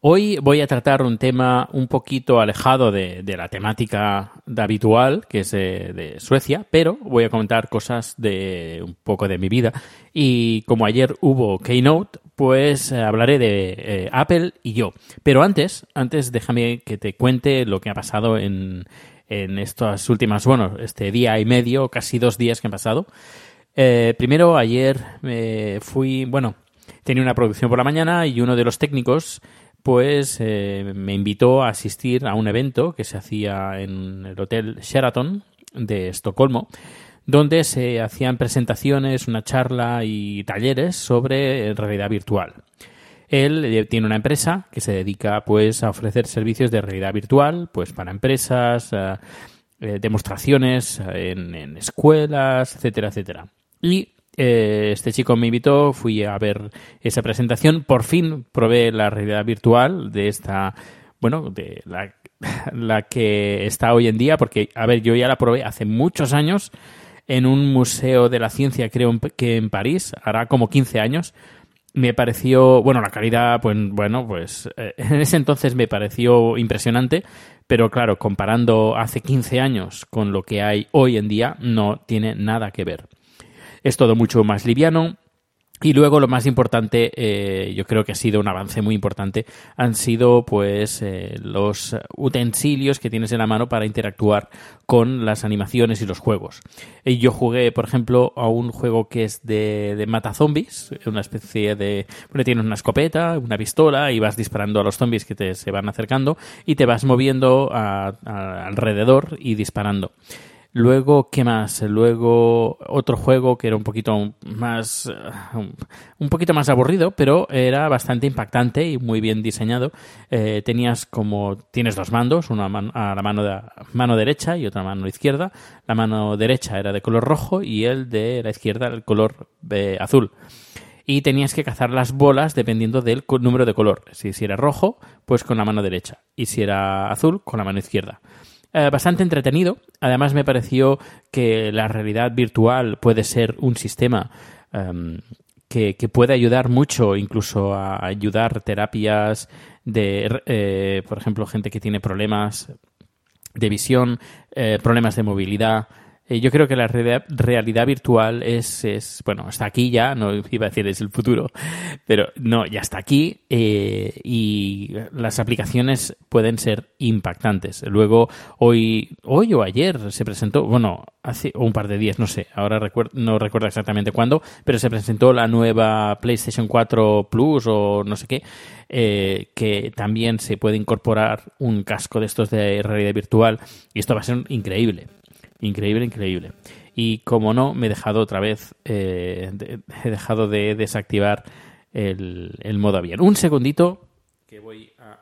Hoy voy a tratar un tema un poquito alejado de, la temática de habitual, que es de, de Suecia, pero voy a comentar cosas de un poco de mi vida. Y como ayer hubo Keynote, pues eh, hablaré de eh, Apple y yo. Pero antes, antes déjame que te cuente lo que ha pasado en, en estas últimas, bueno, este día y medio, casi dos días que han pasado. Eh, primero, ayer eh, fui, bueno, tenía una producción por la mañana y uno de los técnicos pues me invitó a asistir a un evento que se hacía en el Hotel Sheraton de Estocolmo, donde se hacían presentaciones, una charla y talleres sobre realidad virtual. Él eh, tiene una empresa que se dedica pues a ofrecer servicios de realidad virtual pues para empresas, eh, demostraciones en, en escuelas, etcétera, etcétera. Y eh, este chico me invitó, fui a ver esa presentación, por fin probé la realidad virtual de esta, bueno, de la, que está hoy en día, porque, a ver, yo ya la probé hace muchos años en un museo de la ciencia, creo que en París, hará como 15 años. Me pareció, bueno, la calidad, pues bueno, pues eh, en ese entonces me pareció impresionante, pero claro, comparando hace 15 años con lo que hay hoy en día, no tiene nada que ver es todo mucho más liviano. Y luego lo más importante, eh, yo creo que ha sido un avance muy importante, han sido pues eh, los utensilios que tienes en la mano para interactuar con las animaciones y los juegos. Y yo jugué, por ejemplo, a un juego que es de, de mata zombies, una especie de... Bueno, tienes una escopeta, una pistola y vas disparando a los zombies que te, se van acercando y te vas moviendo alrededor y disparando. Luego, ¿qué más? Luego, otro juego que era un poquito más. eh, un poquito más aburrido, pero era bastante impactante y muy bien diseñado. Eh, tenías como. Tienes dos mandos, una man- a la mano, de, mano derecha y otra mano izquierda. La mano derecha era de color rojo y el de la izquierda el color eh, azul y tenías que cazar las bolas dependiendo del número de color. Si era rojo, pues con la mano derecha. Y si era azul, con la mano izquierda. Eh, bastante entretenido. Además, me pareció que la realidad virtual puede ser un sistema em, que, que puede ayudar mucho, incluso a ayudar terapias de, eh, por ejemplo, gente que tiene problemas de visión, eh, problemas de movilidad. Eh, yo creo que la realidad, virtual es, es, bueno, está aquí ya, no iba a decir es el futuro, pero no, ya está aquí eh, y las aplicaciones pueden ser impactantes. Luego, hoy, hoy o ayer se presentó, bueno, hace un par de días, no sé, ahora recuer- no recuerdo exactamente cuándo, pero se presentó la nueva PlayStation 4 Plus o no sé qué, eh, que también se puede incorporar un casco de estos de realidad virtual y esto va a ser increíble. Increíble, increíble. Y como no, me he dejado otra vez, eh, he dejado de desactivar el, el modo avión. Un segundito, que voy a,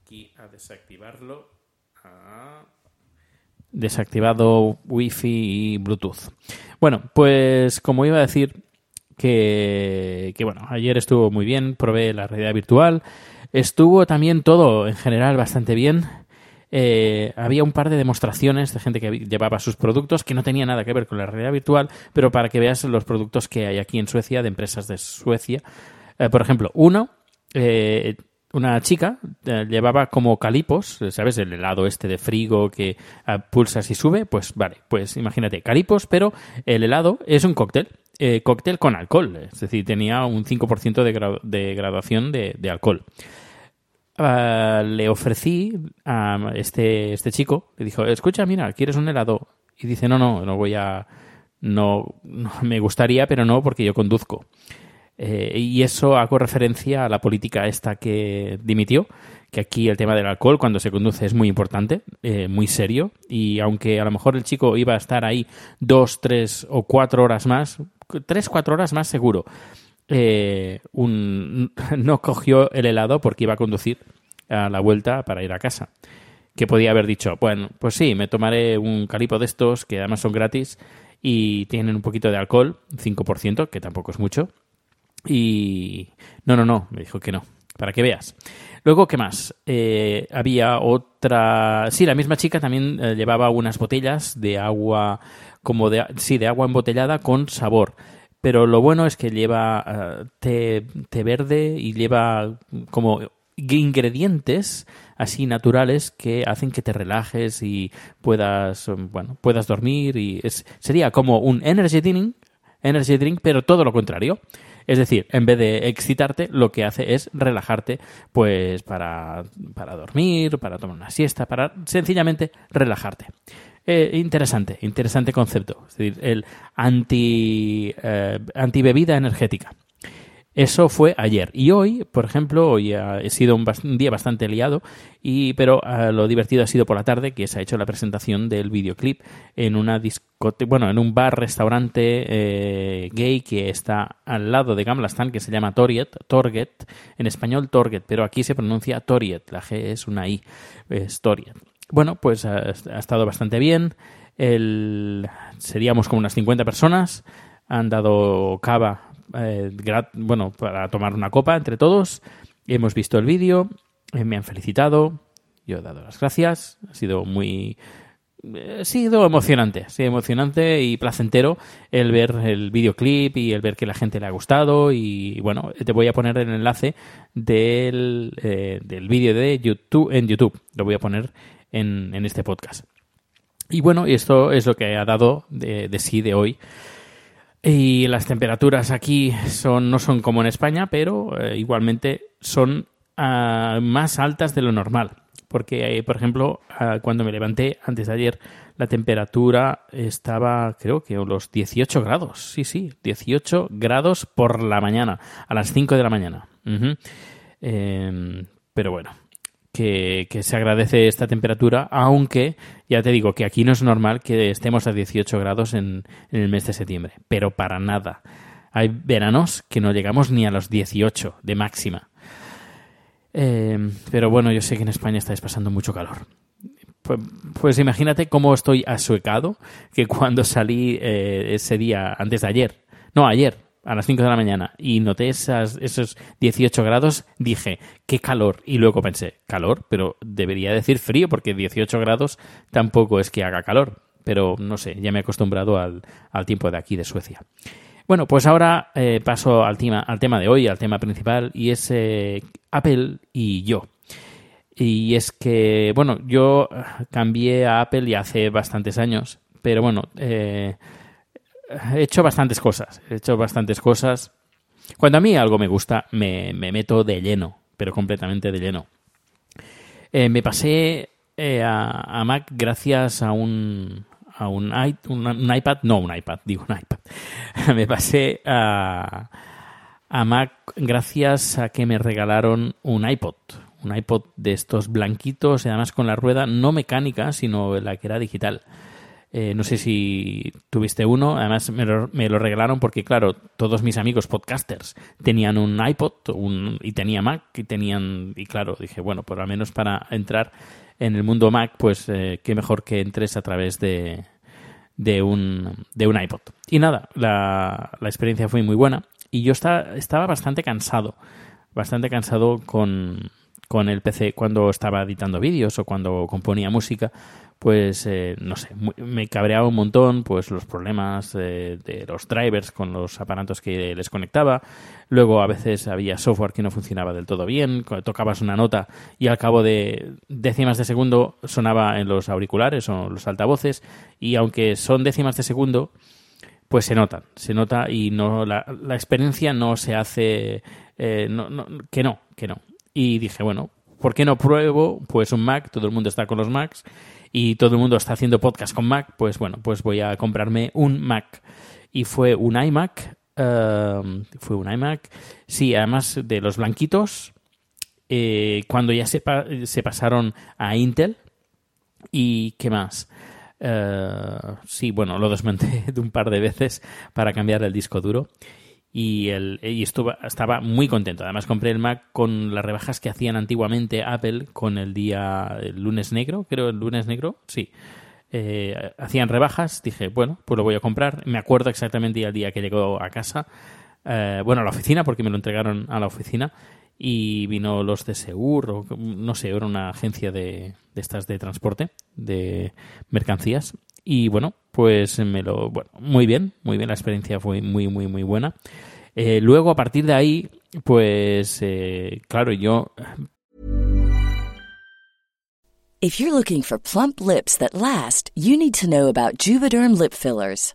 aquí a desactivarlo. Ah. Desactivado Wi-Fi y Bluetooth. Bueno, pues como iba a decir, que, que bueno, ayer estuvo muy bien, probé la realidad virtual. Estuvo también todo en general bastante bien. Eh, había un par de demostraciones de gente que llevaba sus productos que no tenía nada que ver con la realidad virtual, pero para que veas los productos que hay aquí en Suecia, de empresas de Suecia. Eh, por ejemplo, uno eh, una chica eh, llevaba como calipos, ¿sabes? El helado este de frigo que ah, pulsas y sube, pues vale, pues imagínate, calipos, pero el helado es un cóctel, eh, cóctel con alcohol, es decir, tenía un 5% de, gra- de graduación de, de alcohol. Ah, le ofrecí a este, este chico, le dijo, escucha, mira, ¿quieres un helado? Y dice, no, no, no voy a... No, me gustaría, pero no, porque yo conduzco. Eh, y eso hago referencia a la política esta que dimitió, que aquí el tema del alcohol cuando se conduce es muy importante, eh, muy serio, y aunque a lo mejor el chico iba a estar ahí dos, tres o cuatro horas más, tres, cuatro horas más seguro, eh, un, no cogió el helado porque iba a conducir a la vuelta para ir a casa. Que podía haber dicho, bueno, pues sí, me tomaré un calipo de estos que además son gratis y tienen un poquito de alcohol, 5%, que tampoco es mucho. Y no, no, no, me dijo que no, para que veas. Luego, ¿qué más? Eh, había otra... Sí, la misma chica también eh, llevaba unas botellas de agua, como de... Sí, de agua embotellada con sabor. Pero lo bueno es que lleva eh, té, té verde y lleva como ingredientes así naturales que hacen que te relajes y puedas, um, bueno, puedas dormir y es, sería como un energy drink, energy drink, pero todo lo contrario. Es decir, en vez de excitarte, lo que hace es relajarte, pues para, para dormir, para tomar una siesta, para sencillamente relajarte. Eh, interesante, interesante concepto. Es decir, el anti, eh, antibebida energética. Eso fue ayer. Y hoy, por ejemplo, hoy ha sido un, día bastante liado, y, pero ah, lo divertido ha sido por la tarde, que se ha hecho la presentación del videoclip en una discoteca, bueno, en un bar, restaurante eh, gay que está al lado de Gamlastan, que se llama Toriet, Torget, en español Torget, pero aquí se pronuncia Toriet, la G es una I, es Toriet. Bueno, pues ha, estado bastante bien. El, seríamos como unas 50 personas. Han dado cava, eh, bueno, para tomar una copa entre todos. Hemos visto el vídeo, eh, me han felicitado, yo he dado las gracias. Ha sido muy, eh, ha sido emocionante, ha sido emocionante y placentero el ver el videoclip y el ver que la gente le ha gustado y bueno, te voy a poner el enlace del, eh, del vídeo de YouTube en YouTube, lo voy a poner en, este podcast. Y bueno, esto es lo que ha dado de, sí de hoy. Y las temperaturas aquí son, no son como en España, pero eh, igualmente son ah, más altas de lo normal. Porque, eh, por ejemplo, ah, cuando me levanté antes de ayer, la temperatura estaba, creo que, los 18 grados. Sí, sí, 18 grados por la mañana, a las 5 de la mañana. Em, pero bueno, que, se agradece esta temperatura, aunque ya te digo que aquí no es normal que estemos a 18 grados en, el mes de septiembre, pero para nada. Hay veranos que no llegamos ni a los 18 de máxima. Eh, pero bueno, yo sé que en España estáis pasando mucho calor. Pues, pues imagínate cómo estoy asuecado que cuando salí eh, ese día, antes de ayer, no, ayer, a las 5 de la mañana, y noté esos 18 grados, dije, qué calor. Y luego pensé, calor, pero debería decir frío, porque 18 grados tampoco es que haga calor. Pero no sé, ya me he acostumbrado al, al tiempo de aquí, de Suecia. Bueno, pues ahora eh, paso al tema, al tema de hoy, al tema principal, y es eh, Apple y yo. Y es que, bueno, yo cambié a Apple ya hace bastantes años, pero bueno, eh, he hecho bastantes cosas, he hecho bastantes cosas. Cuando a mí algo me gusta, me, me meto de lleno, pero completamente de lleno. Eh, me pasé eh, a, a Mac gracias a un, a un iPad, no un iPad, digo un iPad. me pasé a, a Mac gracias a que me regalaron un iPod, un iPod de estos blanquitos y además con la rueda no mecánica, sino la que era digital. Eh, no sé si tuviste uno, además me lo, me lo regalaron porque, claro, todos mis amigos podcasters tenían un iPod un, y tenía Mac y tenían, y claro, dije, bueno, por lo menos para entrar en el mundo Mac, pues eh, qué mejor que entres a través de, de, un, de un iPod. Y nada, la, la experiencia fue muy buena y yo estaba, estaba bastante cansado, bastante cansado con, con el PC cuando estaba editando vídeos o cuando componía música, pues eh, no sé, me cabreaba un montón pues los problemas eh, de los drivers con los aparatos que les conectaba. Luego a veces había software que no funcionaba del todo bien, tocabas una nota y al cabo de décimas de segundo sonaba en los auriculares o los altavoces y aunque son décimas de segundo, pues se notan, se nota y no la, la experiencia no se hace eh, no, no, que no, que no. Y dije, bueno, ¿por qué no pruebo pues un Mac? Todo el mundo está con los Macs y todo el mundo está haciendo podcast con Mac, pues bueno, pues voy a comprarme un Mac. Y fue un iMac, eh, fue un iMac, sí, además de los blanquitos, eh, cuando ya se, pa- se pasaron a Intel, ¿Y qué más? Eh, sí, bueno, lo desmonté de un par de veces para cambiar el disco duro. Y, el, y estaba muy contento. Además, compré el Mac con las rebajas que hacían antiguamente Apple con el día el lunes negro, creo, el lunes negro, sí. Eh, hacían rebajas, dije, bueno, pues lo voy a comprar. Me acuerdo exactamente el día que llegó a casa, eh, bueno, a la oficina, porque me lo entregaron a la oficina, y vino los de Segur, o no sé, era una agencia de, de estas de transporte, de mercancías. Y bueno, pues me lo. Bueno, muy bien, muy bien, la experiencia fue muy, muy, muy buena. Eh, luego, a partir de ahí, pues, eh, claro, yo If you're looking for plump lips that last, you need to know about Juvederm lip fillers.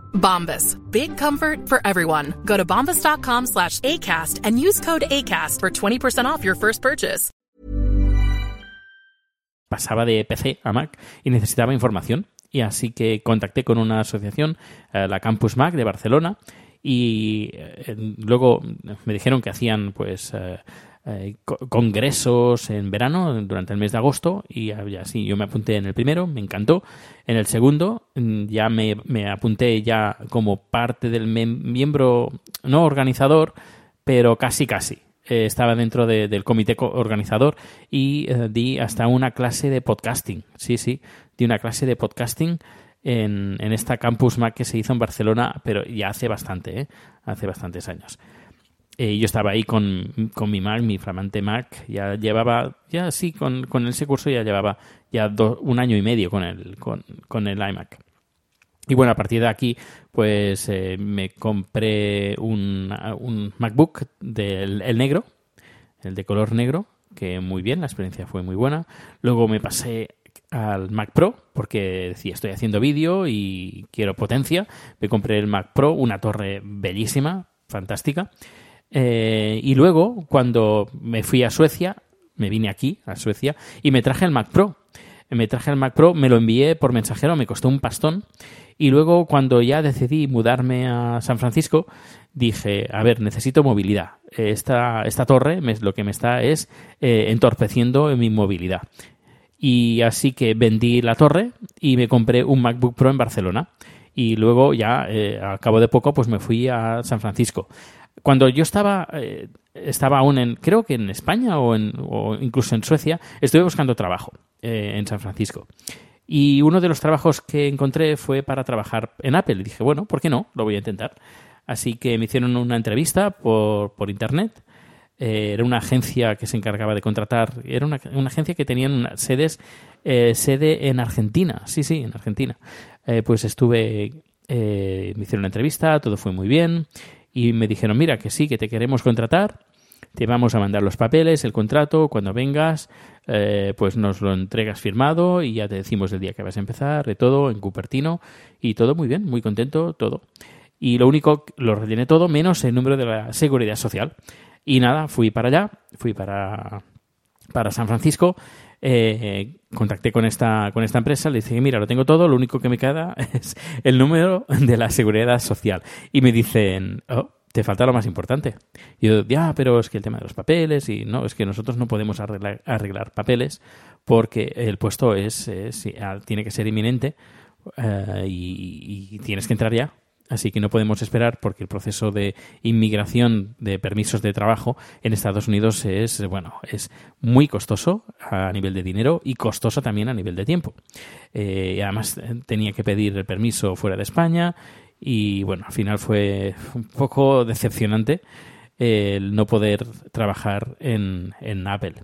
Bombas. Big comfort for everyone. Go to bombas.com slash ACAST and use code ACAST for 20% off your first purchase. pasaba de PC a Mac y necesitaba información. Y así que contacté con una asociación, eh, la Campus Mac de Barcelona, y eh, luego me dijeron que hacían pues eh, co- congresos en verano durante el mes de agosto y así yo me apunté en el primero, me encantó. En el segundo mm, ya me, me apunté ya como parte del miembro, no organizador, pero casi casi. Eh, estaba dentro de- del comité co- organizador y eh, di hasta una clase de podcasting. Sí, sí, di una clase de podcasting en, en esta Campus Mac que se hizo en Barcelona, pero ya hace bastante, ¿eh? hace bastantes años. Eh, yo estaba ahí con, con mi Mac, mi flamante Mac, ya llevaba, ya sí, con, con ese curso ya llevaba ya un año y medio con el, con, con el iMac. Y bueno, a partir de aquí, pues eh, me compré un, un MacBook del el negro, el de color negro, que muy bien, la experiencia fue muy buena. Luego me pasé al Mac Pro, porque decía, estoy haciendo vídeo y quiero potencia. Me compré el Mac Pro, una torre bellísima, fantástica. Eh, y luego, cuando me fui a Suecia, me vine aquí, a Suecia, y me traje el Mac Pro. me traje el Mac Pro, me lo envié por mensajero, me costó un pastón. Y luego, cuando ya decidí mudarme a San Francisco, dije, a ver, necesito movilidad. Esta, esta torre me- lo que me está es eh, entorpeciendo en mi movilidad. Y así que vendí la torre y me compré un MacBook Pro en Barcelona. Y luego ya, eh, al cabo de poco, pues me fui a San Francisco. Cuando yo estaba, eh, estaba aún en, creo que en España o, en, o incluso en Suecia, estuve buscando trabajo eh, en San Francisco. Y uno de los trabajos que encontré fue para trabajar en Apple. Y dije, bueno, ¿por qué no? Lo voy a intentar. Así que me hicieron una entrevista por, por internet. Eh, era una agencia que se encargaba de contratar. Era una, una agencia que tenía unas sedes, eh, sede en Argentina. Sí, sí, en Argentina. Eh, pues estuve, me hicieron una entrevista, todo fue muy bien. Y me dijeron, mira, que sí, que te queremos contratar. Te vamos a mandar los papeles, el contrato, cuando vengas, eh, pues nos lo entregas firmado y ya te decimos el día que vas a empezar, de todo, en Cupertino, y todo muy bien, muy contento, todo. Y lo único, lo rellené todo, menos el número de la seguridad social. Y nada, fui para allá, fui para, para San Francisco, eh, contacté con esta, con esta empresa, le dije, mira, lo tengo todo, lo único que me queda es el número de la seguridad social. Y me dicen, oh, te falta lo más importante. Y yo, ya, pero es que el tema de los papeles, y no, es que nosotros no podemos arreglar, arreglar papeles porque el puesto es, es- tiene que ser inminente eh, y tienes que entrar ya. Así que no podemos esperar porque el proceso de inmigración de permisos de trabajo en Estados Unidos es, bueno, es muy costoso a nivel de dinero y costoso también a nivel de tiempo. Eh, además eh, tenía que pedir el permiso fuera de España y bueno, al final fue un poco decepcionante eh, el no poder trabajar en, en Apple.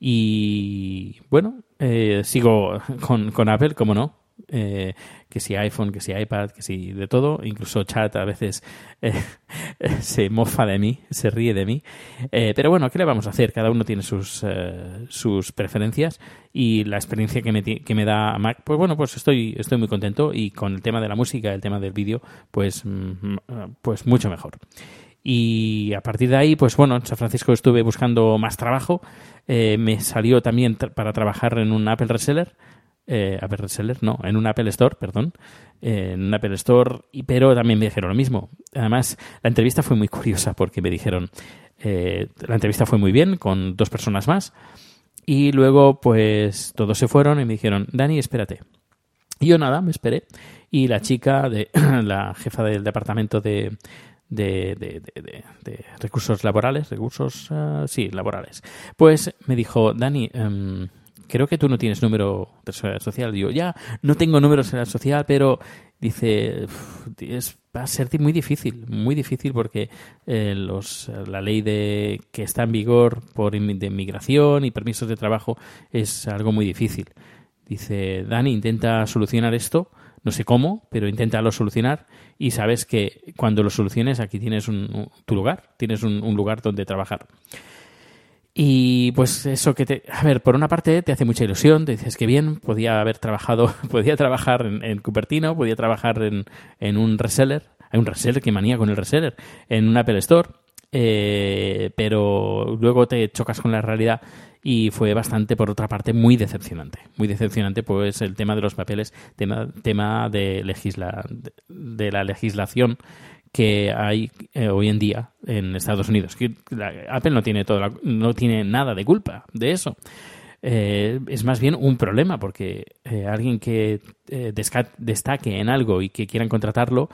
Y bueno, eh, sigo con, con Apple, como no. Eh, que si iPhone, que si iPad, que si de todo, incluso chat a veces eh, se mofa de mí, se ríe de mí. Eh, pero bueno, ¿qué le vamos a hacer? Cada uno tiene sus, eh, sus preferencias y la experiencia que me, que me da Mac, pues bueno, pues estoy, estoy muy contento y con el tema de la música, el tema del vídeo, pues, mm, pues mucho mejor. Y a partir de ahí, pues bueno, en San Francisco estuve buscando más trabajo. Eh, me salió también tra- para trabajar en un Apple Reseller. Eh, Apple Reseller, no, en un Apple Store, perdón. Eh, en un Apple Store, y, pero también me dijeron lo mismo. Además, la entrevista fue muy curiosa porque me dijeron, eh, la entrevista fue muy bien con dos personas más. Y luego, pues todos se fueron y me dijeron, Dani, espérate. Y yo nada, me esperé. Y la chica, de la jefa del departamento de, de, de- de- de- recursos laborales, recursos, ah, sí, laborales, pues me dijo, Dani, em, creo que tú no tienes número de seguridad social. Digo, ya, no tengo número de seguridad social, pero dice, "Uf, es, va a ser muy difícil, muy difícil porque eh, los, la ley de que está en vigor por de inmigración y permisos de trabajo es algo muy difícil. Dice, Dani, intenta solucionar esto, no sé cómo, pero inténtalo solucionar y sabes que cuando lo soluciones aquí tienes un, tu lugar, tienes un lugar donde trabajar. Y pues eso que te... A ver, por una parte te hace mucha ilusión, te dices que bien, podía haber trabajado, podía trabajar en, en Cupertino, podía trabajar en, en un reseller, hay un reseller, que manía con el reseller, en un Apple Store, eh, pero luego te chocas con la realidad y fue bastante, por otra parte, muy decepcionante. Muy decepcionante, pues el tema de los papeles, tema, tema de, legisla, de, de la legislación que hay eh, hoy en día en Estados Unidos. Que Apple no tiene, toda no tiene nada de culpa de eso. Eh, es más bien un problema porque eh, alguien que destaque en algo y que quieran contratarlo,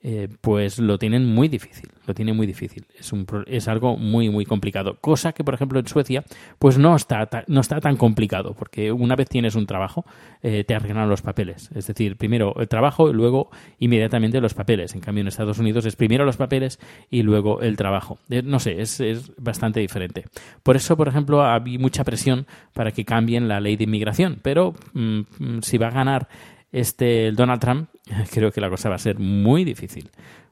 eh, pues lo tienen muy difícil. Lo tienen muy difícil. Es, un, es algo muy, muy complicado. Cosa que, por ejemplo, en Suecia, pues no está, no está tan complicado porque una vez tienes un trabajo, eh, te arreglan los papeles. Es decir, primero el trabajo y luego inmediatamente los papeles. En cambio, en Estados Unidos es primero los papeles y luego el trabajo. Eh, no sé, es, es bastante diferente. Por eso, por ejemplo, había mucha presión para que cambien la ley de inmigración. Pero mm, mm, si va a ganar este Donald Trump, creo que la cosa va a ser muy difícil.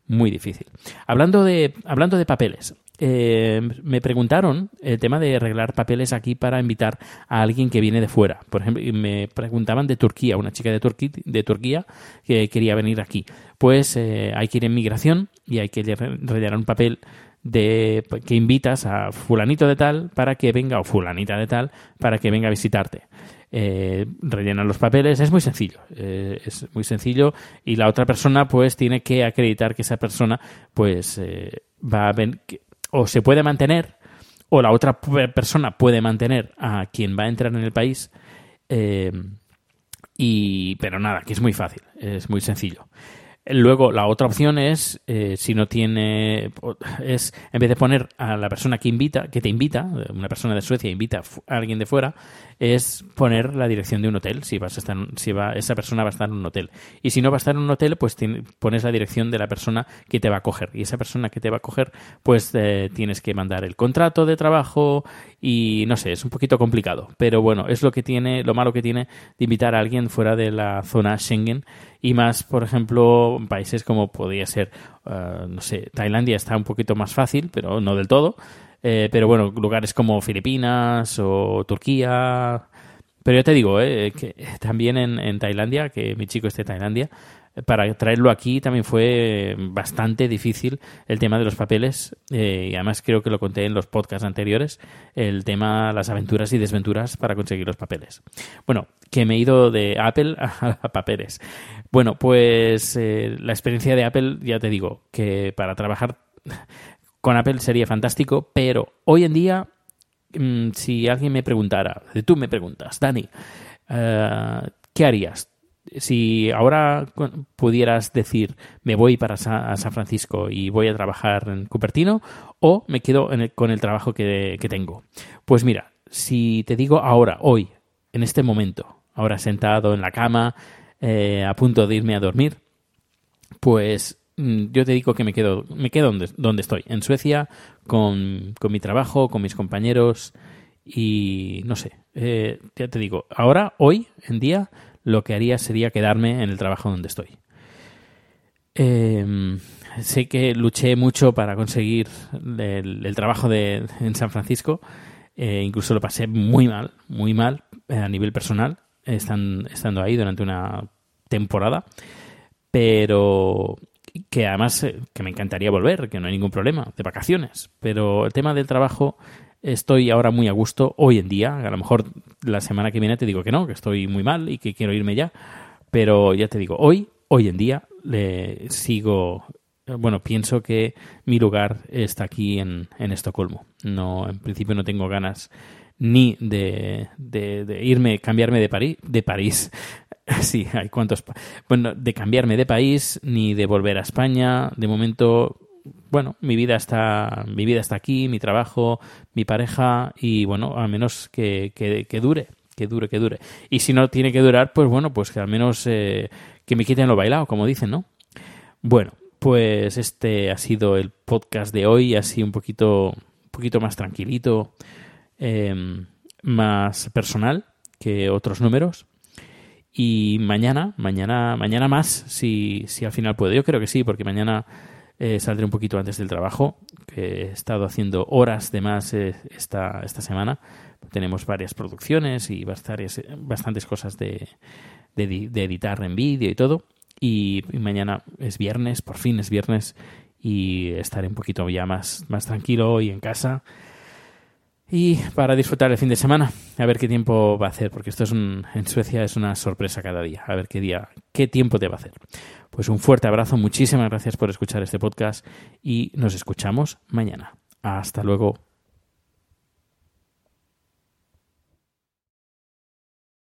Muy difícil. Hablando de, hablando de papeles, eh, me preguntaron el tema de arreglar papeles aquí para invitar a alguien que viene de fuera. Por ejemplo, me preguntaban de Turquía, una chica de, Turquía de Turquía que quería venir aquí. Pues eh, hay que ir en migración y hay que re- rellenar un papel de que invitas a fulanito de tal para que venga o fulanita de tal para que venga a visitarte. Eh, rellenan los papeles, es muy sencillo, eh, es muy sencillo y la otra persona pues tiene que acreditar que esa persona pues eh, va a que- o se puede mantener o la otra persona puede mantener a quien va a entrar en el país eh, y pero nada, que es muy fácil, es muy sencillo. Luego, la otra opción es, eh, si no tiene, es en vez de poner a la persona que invita, que te invita, una persona de Suecia invita a alguien de fuera, es poner la dirección de un hotel, si vas a estar, si va, esa persona va a estar en un hotel. Y si no va a estar en un hotel, pues pones la dirección de la persona que te va a coger. Y esa persona que te va a coger, pues eh, tienes que mandar el contrato de trabajo y no sé, es un poquito complicado. Pero bueno, es lo que tiene, lo malo que tiene de invitar a alguien fuera de la zona Schengen y más, por ejemplo, países como podría ser, eh, no sé, Tailandia está un poquito más fácil, pero no del todo. Eh, pero bueno, lugares como Filipinas o Turquía. Pero yo te digo, eh, que también en, en Tailandia, que mi chico esté en Tailandia, para traerlo aquí también fue bastante difícil el tema de los papeles. eh, y además creo que lo conté en los podcasts anteriores, el tema, las aventuras y desventuras para conseguir los papeles. Bueno, que me he ido de Apple a, a papeles. Bueno, pues eh, la experiencia de Apple, ya te digo, que para trabajar con Apple sería fantástico, pero hoy en día, mm, si alguien me preguntara, tú me preguntas, Dani, eh, ¿qué harías? Si ahora pudieras decir, me voy para San Francisco y voy a trabajar en Cupertino, o me quedo con el trabajo que, tengo. Pues mira, si te digo ahora, hoy, en este momento, ahora sentado en la cama, eh, a punto de irme a dormir, pues yo te digo que me quedo, me quedo donde, donde estoy, en Suecia, con, con mi trabajo, con mis compañeros y no sé, eh, ya te digo, ahora, hoy en día, lo que haría sería quedarme en el trabajo donde estoy. Eh, sé que luché mucho para conseguir el, trabajo de, en San Francisco, eh, incluso lo pasé muy mal, muy mal eh, a nivel personal, estan- estando ahí durante una temporada pero que además eh, que me encantaría volver, que no hay ningún problema, de vacaciones. Pero el tema del trabajo estoy ahora muy a gusto hoy en día. A lo mejor la semana que viene te digo que no, que estoy muy mal y que quiero irme ya. Pero ya te digo, hoy, hoy en día, le sigo. eh, Bueno, pienso que mi lugar está aquí en, en Estocolmo. No, en principio no tengo ganas ni de, de, de irme, cambiarme de París, de París. Sí, hay cuantos. Bueno, de cambiarme de país ni de volver a España. De momento, bueno, mi vida está, mi vida está aquí, mi trabajo, mi pareja y bueno, al menos que, que, que dure, que dure, que dure. Y si no tiene que durar, pues bueno, pues que al menos eh, que me quiten lo bailado, como dicen, ¿no? Bueno, pues este ha sido el podcast de hoy, así un poquito, un poquito más tranquilito, eh, más personal que otros números. Y mañana, mañana, mañana más, si, si al final puedo. Yo creo que sí, porque mañana eh, saldré un poquito antes del trabajo, que he estado haciendo horas de más eh, esta, esta semana. Tenemos varias producciones y bastantes, bastantes cosas de, de, de editar en vídeo y todo. Y, mañana es viernes, por fin es viernes, y estaré un poquito ya más, más tranquilo y en casa. Y para disfrutar el fin de semana, a ver qué tiempo va a hacer, porque esto es un, en Suecia es una sorpresa cada día, a ver qué día, qué tiempo te va a hacer. Pues un fuerte abrazo, muchísimas gracias por escuchar este podcast y nos escuchamos mañana. Hasta luego.